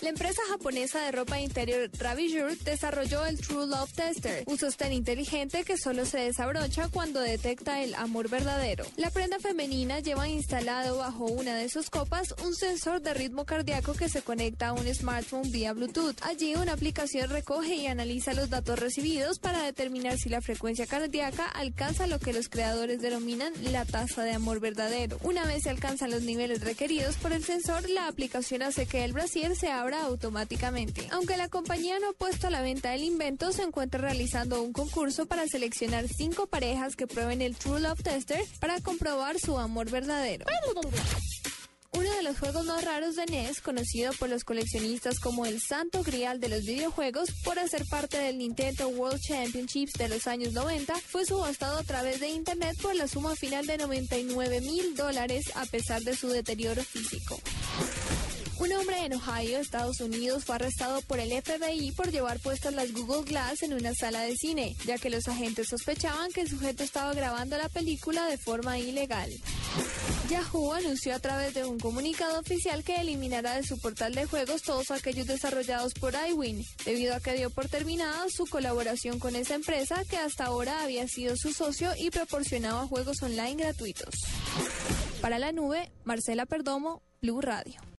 La empresa japonesa de ropa interior Ravijur desarrolló el True Love Tester, un sostén inteligente que solo se desabrocha cuando detecta el amor verdadero. La prenda femenina lleva instalado bajo una de sus copas un sensor de ritmo cardíaco que se conecta a un smartphone vía Bluetooth. Allí una aplicación recoge y analiza los datos recibidos para determinar si la frecuencia cardíaca alcanza lo que los creadores denominan la tasa de amor verdadero. Una vez se alcanzan los niveles requeridos por el sensor, la aplicación hace que el brasier se abra automáticamente. Aunque la compañía no ha puesto a la venta el invento, se encuentra realizando un concurso para seleccionar cinco parejas que prueben el True Love Tester para comprobar su amor verdadero. Uno de los juegos más raros de NES, conocido por los coleccionistas como el santo grial de los videojuegos por hacer parte del Nintendo World Championships de los años 90, fue subastado a través de Internet por la suma final de 99 mil dólares a pesar de su deterioro físico. Un hombre en Ohio, Estados Unidos, fue arrestado por el FBI por llevar puestas las Google Glass en una sala de cine, ya que los agentes sospechaban que el sujeto estaba grabando la película de forma ilegal. Yahoo anunció a través de un comunicado oficial que eliminará de su portal de juegos todos aquellos desarrollados por iWin, debido a que dio por terminada su colaboración con esa empresa que hasta ahora había sido su socio y proporcionaba juegos online gratuitos. Para la nube, Marcela Perdomo, Blue Radio.